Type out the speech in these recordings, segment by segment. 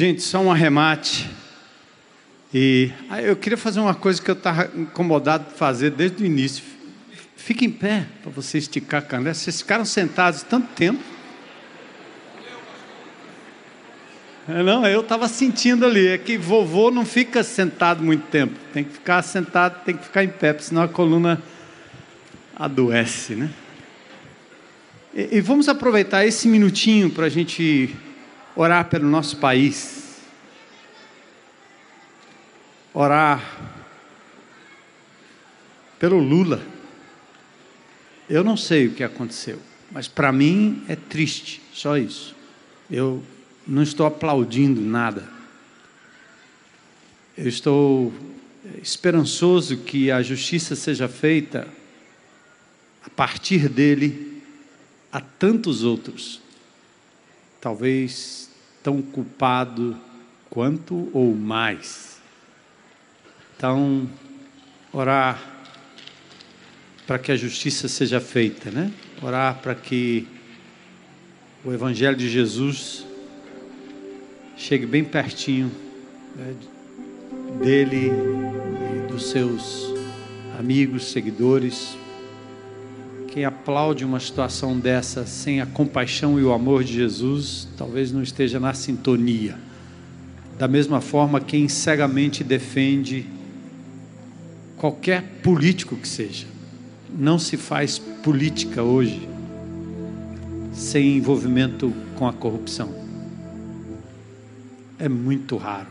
Gente, só um arremate. E ah, eu queria fazer uma coisa que eu estava incomodado de fazer desde o início. Fique em pé para você esticar a canela. Vocês ficaram sentados tanto tempo. É, não, eu estava sentindo ali. É que vovô não fica sentado muito tempo. Tem que ficar sentado, tem que ficar em pé, senão a coluna adoece, né? E, e vamos aproveitar esse minutinho para a gente orar pelo nosso país, orar pelo Lula. Eu não sei o que aconteceu, mas para mim é triste, só isso. Eu não estou aplaudindo nada. Eu estou esperançoso que a justiça seja feita a partir dele a tantos outros. Talvez tão culpado quanto ou mais. Então, orar para que a justiça seja feita, né? Orar para que o Evangelho de Jesus chegue bem pertinho né, dele e dos seus amigos, seguidores, quem aplaude uma situação dessa sem a compaixão e o amor de Jesus, talvez não esteja na sintonia. Da mesma forma, quem cegamente defende qualquer político que seja. Não se faz política hoje sem envolvimento com a corrupção. É muito raro.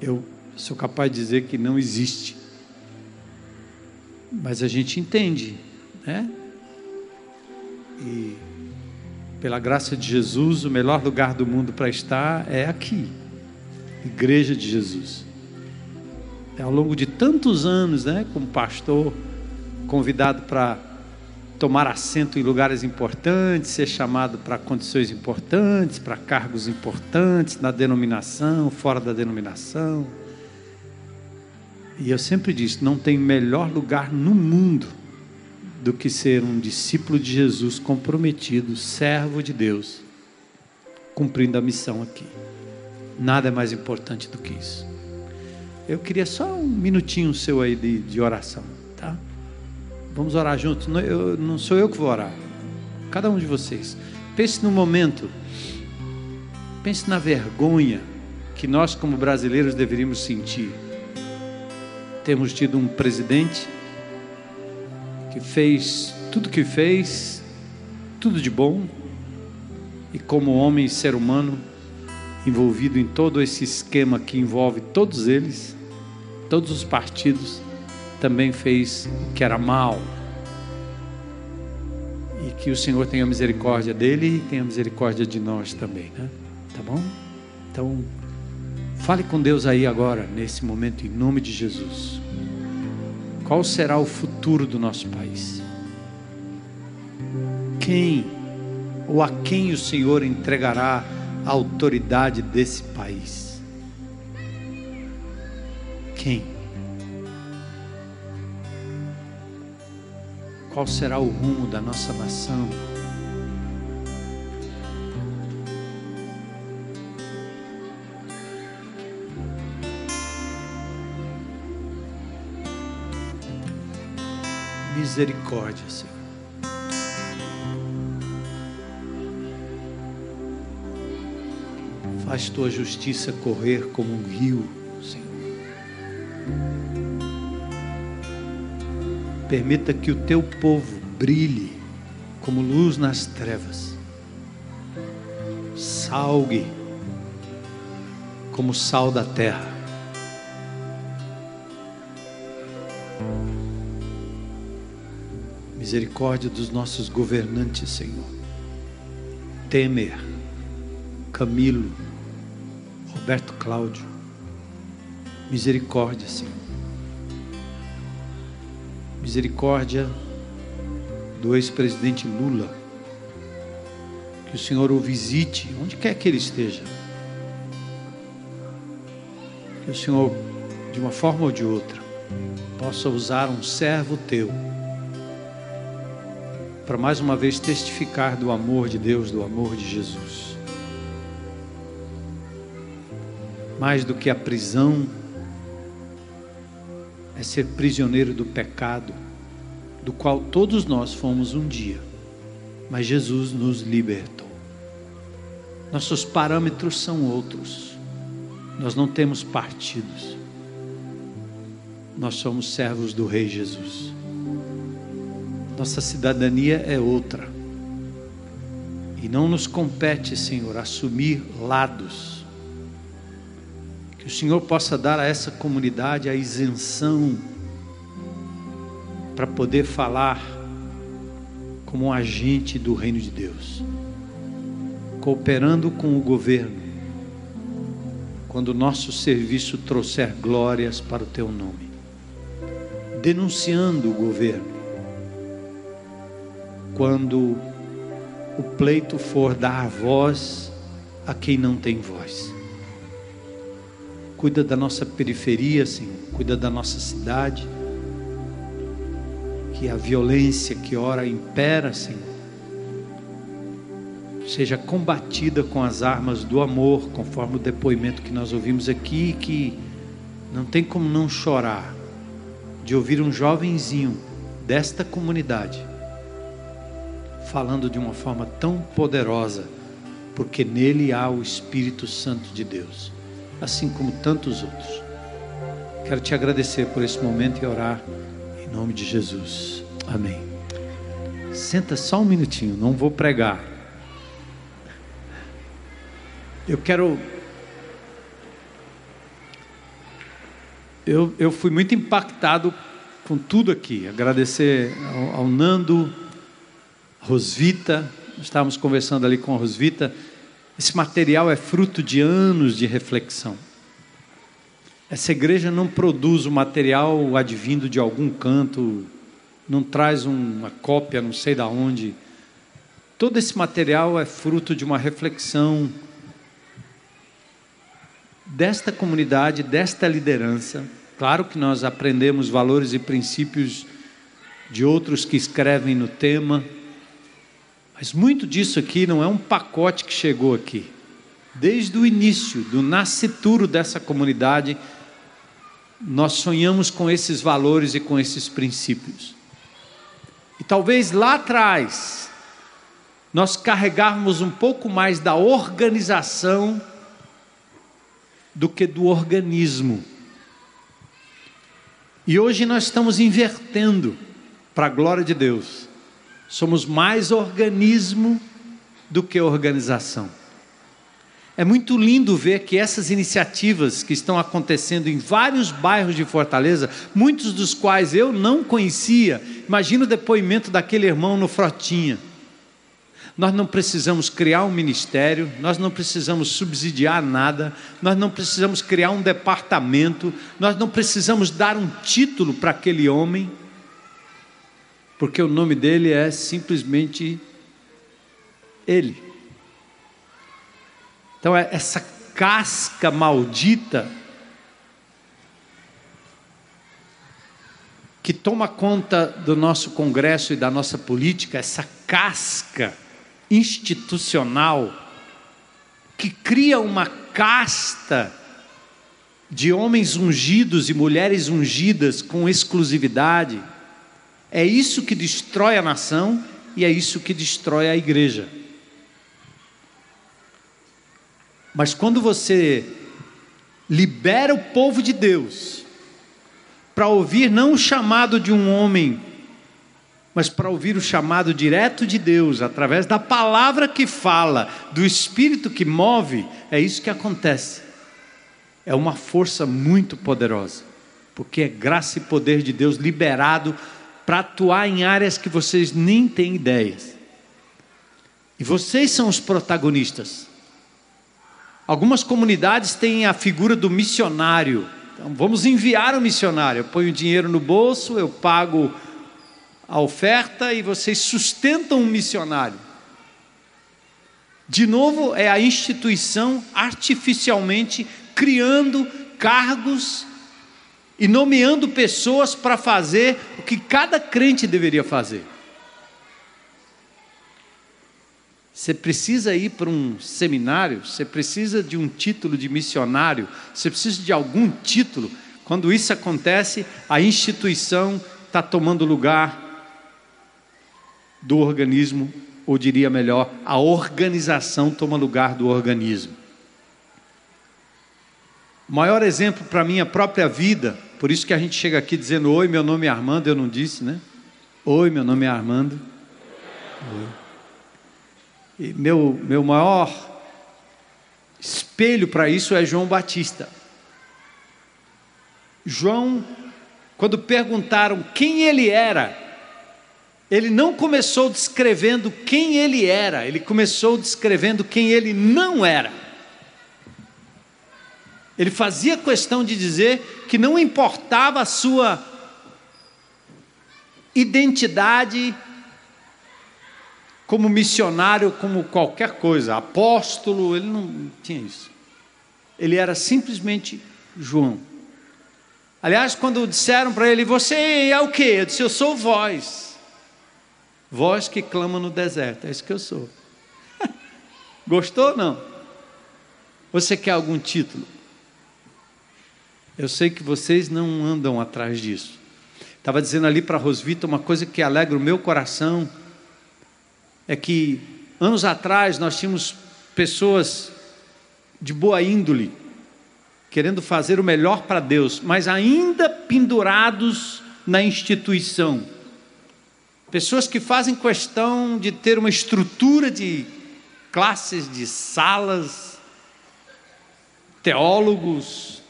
Eu sou capaz de dizer que não existe. Mas a gente entende né? E pela graça de Jesus, o melhor lugar do mundo para estar é aqui, Igreja de Jesus. É ao longo de tantos anos, né, como pastor, convidado para tomar assento em lugares importantes, ser chamado para condições importantes, para cargos importantes, na denominação, fora da denominação. E eu sempre disse: não tem melhor lugar no mundo do que ser um discípulo de Jesus comprometido, servo de Deus, cumprindo a missão aqui. Nada é mais importante do que isso. Eu queria só um minutinho seu aí de, de oração, tá? Vamos orar juntos. Não, eu, não sou eu que vou orar. Cada um de vocês. Pense no momento. Pense na vergonha que nós, como brasileiros, deveríamos sentir. Temos tido um presidente que fez tudo que fez, tudo de bom, e como homem e ser humano, envolvido em todo esse esquema que envolve todos eles, todos os partidos, também fez o que era mal. E que o Senhor tenha misericórdia dele e tenha misericórdia de nós também, né? Tá bom? Então, fale com Deus aí agora, nesse momento, em nome de Jesus. Qual será o futuro do nosso país? Quem ou a quem o Senhor entregará a autoridade desse país? Quem? Qual será o rumo da nossa nação? Misericórdia, Senhor. Faz tua justiça correr como um rio, Senhor. Permita que o teu povo brilhe como luz nas trevas. Salgue como sal da terra. Misericórdia dos nossos governantes, Senhor. Temer, Camilo, Roberto Cláudio. Misericórdia, Senhor. Misericórdia do ex-presidente Lula. Que o Senhor o visite, onde quer que ele esteja. Que o Senhor, de uma forma ou de outra, possa usar um servo teu para mais uma vez testificar do amor de Deus, do amor de Jesus. mais do que a prisão, é ser prisioneiro do pecado, do qual todos nós fomos um dia, mas Jesus nos libertou. Nossos parâmetros são outros, nós não temos partidos, nós somos servos do Rei Jesus. Nossa cidadania é outra. E não nos compete, Senhor, assumir lados. Que o Senhor possa dar a essa comunidade a isenção para poder falar como um agente do reino de Deus, cooperando com o governo, quando o nosso serviço trouxer glórias para o teu nome, denunciando o governo, quando o pleito for dar voz a quem não tem voz. Cuida da nossa periferia, Senhor, cuida da nossa cidade. Que a violência que ora impera, Senhor, seja combatida com as armas do amor, conforme o depoimento que nós ouvimos aqui, que não tem como não chorar de ouvir um jovenzinho desta comunidade falando de uma forma tão poderosa, porque nele há o Espírito Santo de Deus, assim como tantos outros. Quero te agradecer por esse momento e orar em nome de Jesus. Amém. Senta só um minutinho, não vou pregar. Eu quero. Eu, eu fui muito impactado com tudo aqui. Agradecer ao, ao Nando, Rosvita, estávamos conversando ali com a Rosvita. Esse material é fruto de anos de reflexão. Essa igreja não produz o material advindo de algum canto, não traz uma cópia, não sei da onde. Todo esse material é fruto de uma reflexão desta comunidade, desta liderança. Claro que nós aprendemos valores e princípios de outros que escrevem no tema, mas muito disso aqui não é um pacote que chegou aqui. Desde o início, do nascituro dessa comunidade, nós sonhamos com esses valores e com esses princípios. E talvez lá atrás, nós carregarmos um pouco mais da organização do que do organismo. E hoje nós estamos invertendo para a glória de Deus. Somos mais organismo do que organização. É muito lindo ver que essas iniciativas que estão acontecendo em vários bairros de Fortaleza, muitos dos quais eu não conhecia, imagina o depoimento daquele irmão no Frotinha. Nós não precisamos criar um ministério, nós não precisamos subsidiar nada, nós não precisamos criar um departamento, nós não precisamos dar um título para aquele homem porque o nome dele é simplesmente Ele. Então, é essa casca maldita que toma conta do nosso Congresso e da nossa política, essa casca institucional que cria uma casta de homens ungidos e mulheres ungidas com exclusividade é isso que destrói a nação e é isso que destrói a igreja. Mas quando você libera o povo de Deus para ouvir não o chamado de um homem, mas para ouvir o chamado direto de Deus, através da palavra que fala, do espírito que move, é isso que acontece. É uma força muito poderosa, porque é graça e poder de Deus liberado para atuar em áreas que vocês nem têm ideias. E vocês são os protagonistas. Algumas comunidades têm a figura do missionário. Então, vamos enviar o missionário. Eu ponho dinheiro no bolso, eu pago a oferta e vocês sustentam o missionário. De novo, é a instituição artificialmente criando cargos e nomeando pessoas para fazer o que cada crente deveria fazer. Você precisa ir para um seminário, você precisa de um título de missionário, você precisa de algum título. Quando isso acontece, a instituição está tomando lugar do organismo, ou diria melhor, a organização toma lugar do organismo. O maior exemplo para a minha própria vida, por isso que a gente chega aqui dizendo: Oi, meu nome é Armando, eu não disse, né? Oi, meu nome é Armando. Oi. E meu, meu maior espelho para isso é João Batista. João, quando perguntaram quem ele era, ele não começou descrevendo quem ele era, ele começou descrevendo quem ele não era. Ele fazia questão de dizer que não importava a sua identidade como missionário, como qualquer coisa, apóstolo, ele não tinha isso. Ele era simplesmente João. Aliás, quando disseram para ele, você é o quê? Eu disse, eu sou voz. Voz que clama no deserto, é isso que eu sou. Gostou ou não? Você quer algum título? Eu sei que vocês não andam atrás disso. Estava dizendo ali para Rosvita uma coisa que alegra o meu coração é que anos atrás nós tínhamos pessoas de boa índole, querendo fazer o melhor para Deus, mas ainda pendurados na instituição. Pessoas que fazem questão de ter uma estrutura de classes, de salas, teólogos,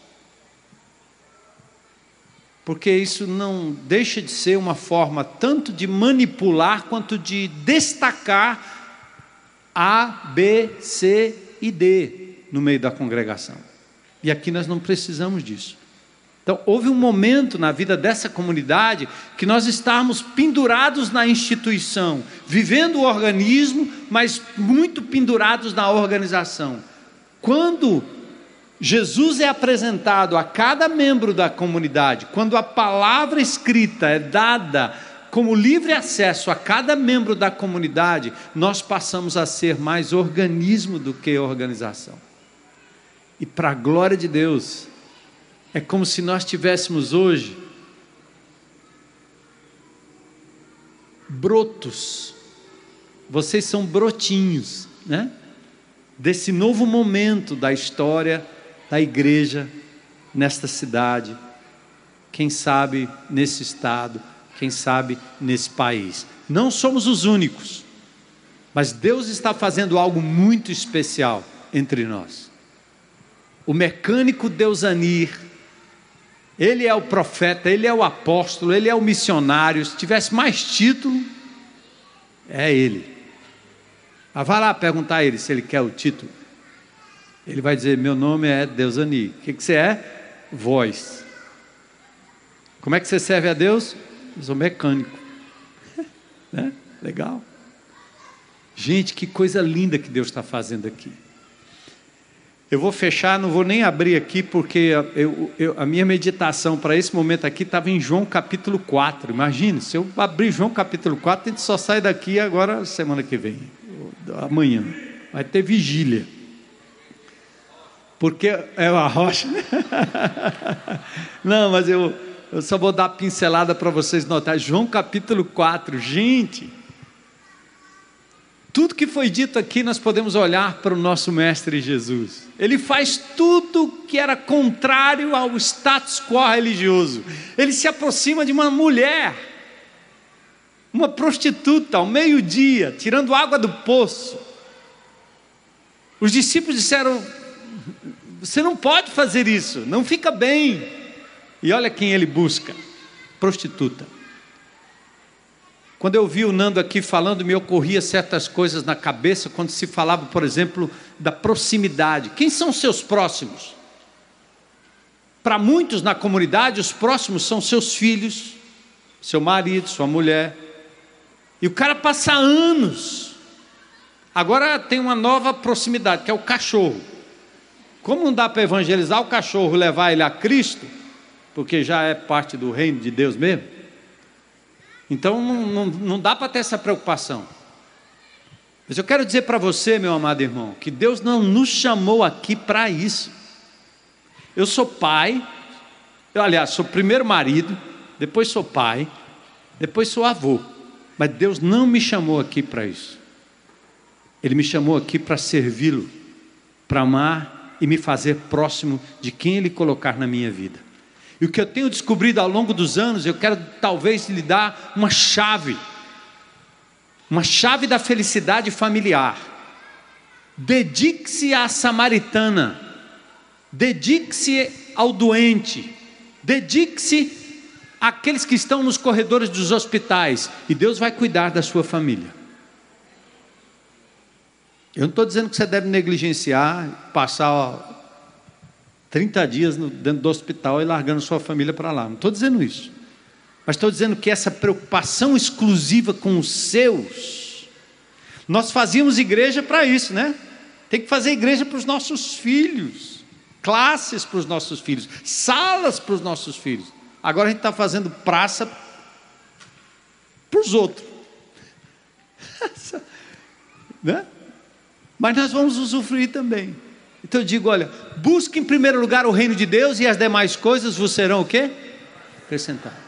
porque isso não deixa de ser uma forma tanto de manipular quanto de destacar A, B, C e D no meio da congregação. E aqui nós não precisamos disso. Então, houve um momento na vida dessa comunidade que nós estávamos pendurados na instituição, vivendo o organismo, mas muito pendurados na organização. Quando Jesus é apresentado a cada membro da comunidade, quando a palavra escrita é dada como livre acesso a cada membro da comunidade, nós passamos a ser mais organismo do que organização. E para a glória de Deus, é como se nós tivéssemos hoje brotos. Vocês são brotinhos, né? Desse novo momento da história da igreja nesta cidade, quem sabe nesse estado, quem sabe nesse país. Não somos os únicos, mas Deus está fazendo algo muito especial entre nós. O mecânico Deusanir, ele é o profeta, ele é o apóstolo, ele é o missionário. Se tivesse mais título, é ele. Mas ah, vá lá perguntar a ele se ele quer o título. Ele vai dizer: Meu nome é Deusani. O que, que você é? Voz. Como é que você serve a Deus? Eu sou mecânico. né? Legal. Gente, que coisa linda que Deus está fazendo aqui. Eu vou fechar, não vou nem abrir aqui, porque eu, eu, a minha meditação para esse momento aqui estava em João capítulo 4. Imagine, se eu abrir João capítulo 4, a gente só sai daqui agora semana que vem, amanhã. Vai ter vigília porque é uma rocha. Não, mas eu, eu só vou dar pincelada para vocês notar. João capítulo 4, gente. Tudo que foi dito aqui, nós podemos olhar para o nosso Mestre Jesus. Ele faz tudo que era contrário ao status quo religioso. Ele se aproxima de uma mulher, uma prostituta, ao meio-dia, tirando água do poço. Os discípulos disseram: você não pode fazer isso, não fica bem. E olha quem ele busca: prostituta. Quando eu vi o Nando aqui falando, me ocorria certas coisas na cabeça quando se falava, por exemplo, da proximidade. Quem são seus próximos? Para muitos na comunidade, os próximos são seus filhos, seu marido, sua mulher. E o cara passa anos. Agora tem uma nova proximidade, que é o cachorro. Como não dá para evangelizar o cachorro, levar ele a Cristo, porque já é parte do reino de Deus mesmo, então não, não, não dá para ter essa preocupação. Mas eu quero dizer para você, meu amado irmão, que Deus não nos chamou aqui para isso. Eu sou pai, eu, aliás, sou primeiro marido, depois sou pai, depois sou avô. Mas Deus não me chamou aqui para isso. Ele me chamou aqui para servi-lo, para amar e me fazer próximo de quem Ele colocar na minha vida. E o que eu tenho descobrido ao longo dos anos, eu quero talvez lhe dar uma chave, uma chave da felicidade familiar. Dedique-se à samaritana, dedique-se ao doente, dedique-se àqueles que estão nos corredores dos hospitais, e Deus vai cuidar da sua família. Eu não estou dizendo que você deve negligenciar, passar 30 dias dentro do hospital e largando sua família para lá. Não estou dizendo isso. Mas estou dizendo que essa preocupação exclusiva com os seus, nós fazíamos igreja para isso, né? Tem que fazer igreja para os nossos filhos, classes para os nossos filhos, salas para os nossos filhos. Agora a gente está fazendo praça para os outros. né? Mas nós vamos usufruir também. Então eu digo, olha, busque em primeiro lugar o reino de Deus e as demais coisas vos serão o quê? Acrescentadas.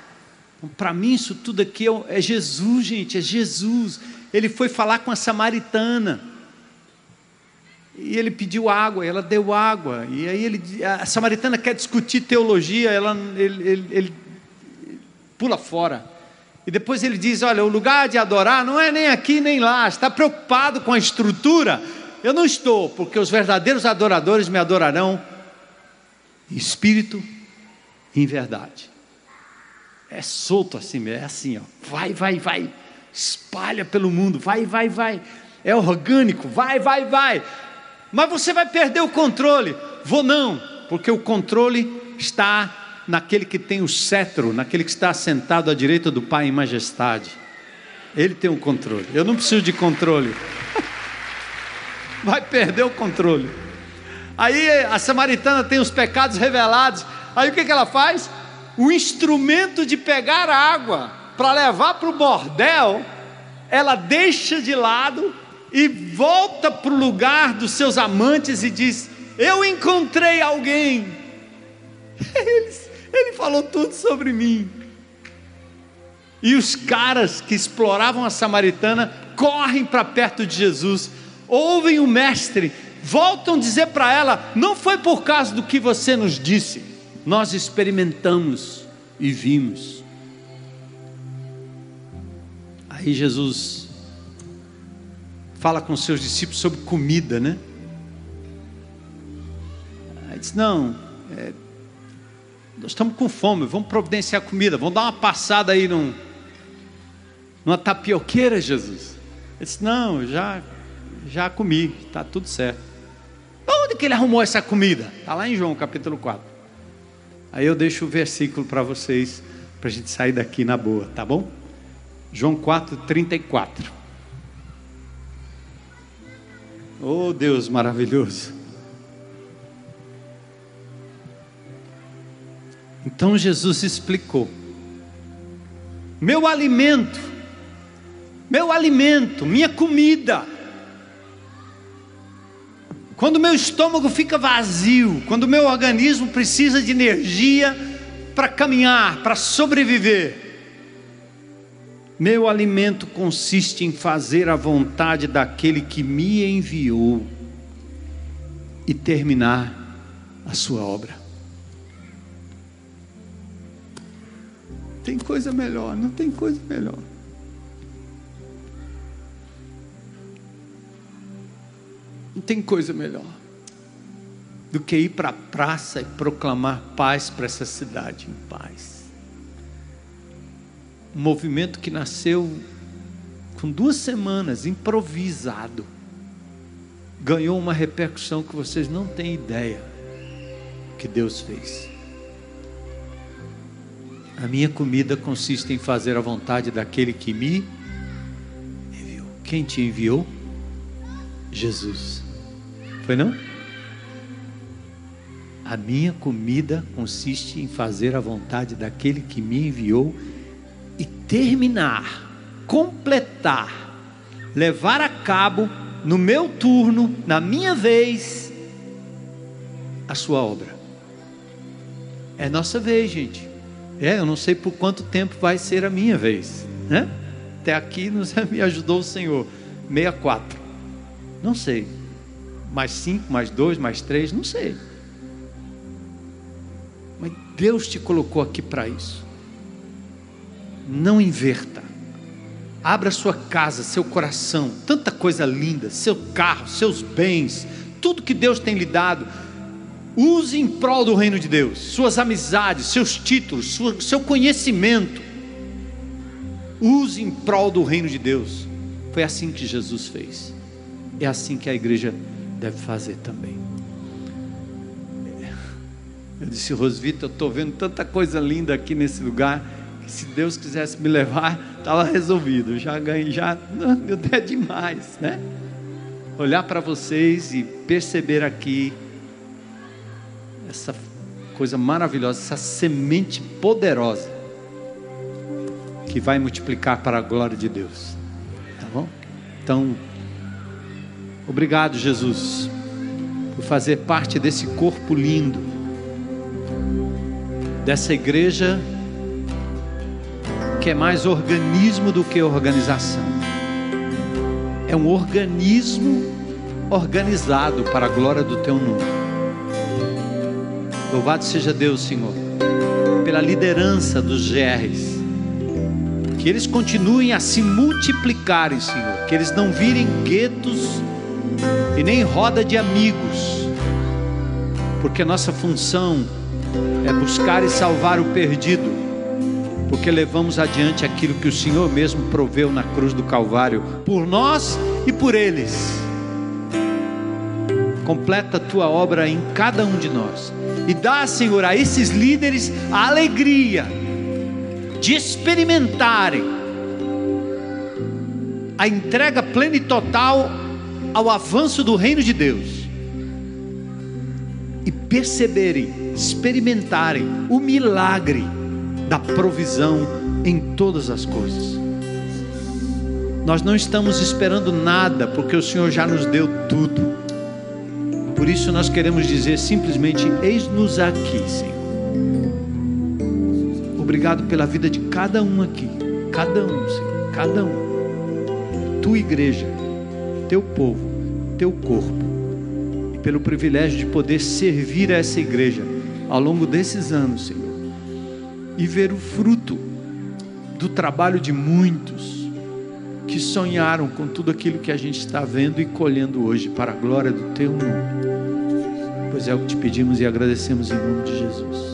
Então, para mim isso tudo aqui é, é Jesus, gente, é Jesus. Ele foi falar com a samaritana. E ele pediu água, ela deu água. E aí ele, a samaritana quer discutir teologia, ela, ele, ele, ele pula fora. E depois ele diz: Olha, o lugar de adorar não é nem aqui nem lá. Está preocupado com a estrutura? Eu não estou, porque os verdadeiros adoradores me adorarão em espírito e em verdade. É solto assim, é assim, ó. Vai, vai, vai. Espalha pelo mundo, vai, vai, vai. É orgânico, vai, vai, vai. Mas você vai perder o controle. Vou não, porque o controle está naquele que tem o cetro, naquele que está sentado à direita do Pai em majestade. Ele tem o controle. Eu não preciso de controle. vai perder o controle. Aí a samaritana tem os pecados revelados. Aí o que, que ela faz? O instrumento de pegar água para levar para o bordel, ela deixa de lado e volta para o lugar dos seus amantes e diz: Eu encontrei alguém. Ele, ele falou tudo sobre mim. E os caras que exploravam a samaritana correm para perto de Jesus ouvem o Mestre, voltam dizer para ela: não foi por causa do que você nos disse, nós experimentamos e vimos. Aí Jesus fala com seus discípulos sobre comida, né? Aí diz: não, é, nós estamos com fome, vamos providenciar comida, vamos dar uma passada aí num, numa tapioqueira, Jesus. Ele disse: não, já já comi, está tudo certo. Onde que ele arrumou essa comida? Está lá em João capítulo 4. Aí eu deixo o versículo para vocês, para a gente sair daqui na boa, tá bom? João 4, 34. Oh Deus maravilhoso. Então Jesus explicou: Meu alimento, meu alimento, minha comida, quando meu estômago fica vazio, quando meu organismo precisa de energia para caminhar, para sobreviver, meu alimento consiste em fazer a vontade daquele que me enviou e terminar a sua obra. Tem coisa melhor, não tem coisa melhor. Não tem coisa melhor do que ir para a praça e proclamar paz para essa cidade em paz. Um movimento que nasceu com duas semanas, improvisado, ganhou uma repercussão que vocês não têm ideia que Deus fez. A minha comida consiste em fazer a vontade daquele que me enviou. Quem te enviou? Jesus. Foi não? A minha comida consiste em fazer a vontade daquele que me enviou e terminar, completar, levar a cabo, no meu turno, na minha vez, a sua obra. É nossa vez, gente. É, eu não sei por quanto tempo vai ser a minha vez, né? Até aqui nos me ajudou o Senhor. 64. Não sei. Mais cinco, mais dois, mais três, não sei. Mas Deus te colocou aqui para isso. Não inverta. Abra sua casa, seu coração, tanta coisa linda, seu carro, seus bens, tudo que Deus tem lhe dado. Use em prol do reino de Deus, suas amizades, seus títulos, seu conhecimento. Use em prol do reino de Deus. Foi assim que Jesus fez. É assim que a igreja deve fazer também. Eu disse, Rosvita, eu estou vendo tanta coisa linda aqui nesse lugar, que se Deus quisesse me levar, estava resolvido. Já ganhei, já, meu Deus, é demais, né? Olhar para vocês e perceber aqui essa coisa maravilhosa, essa semente poderosa que vai multiplicar para a glória de Deus. Tá bom? Então, obrigado, Jesus, por fazer parte desse corpo lindo, dessa igreja que é mais organismo do que organização. É um organismo organizado para a glória do teu nome. Louvado seja Deus, Senhor, pela liderança dos GRs. Que eles continuem a se multiplicarem, Senhor. Que eles não virem guetos e nem roda de amigos. Porque nossa função é buscar e salvar o perdido. Porque levamos adiante aquilo que o Senhor mesmo proveu na cruz do Calvário, por nós e por eles. Completa a tua obra em cada um de nós e dá, Senhor, a esses líderes a alegria de experimentarem a entrega plena e total ao avanço do reino de Deus e perceberem, experimentarem o milagre da provisão em todas as coisas. Nós não estamos esperando nada, porque o Senhor já nos deu tudo. Por isso nós queremos dizer simplesmente: eis-nos aqui, Senhor. Obrigado pela vida de cada um aqui, cada um, Senhor, cada um. Tua igreja, teu povo, teu corpo, e pelo privilégio de poder servir a essa igreja ao longo desses anos, Senhor, e ver o fruto do trabalho de muitos que sonharam com tudo aquilo que a gente está vendo e colhendo hoje para a glória do teu nome. Pois é o que te pedimos e agradecemos em nome de Jesus.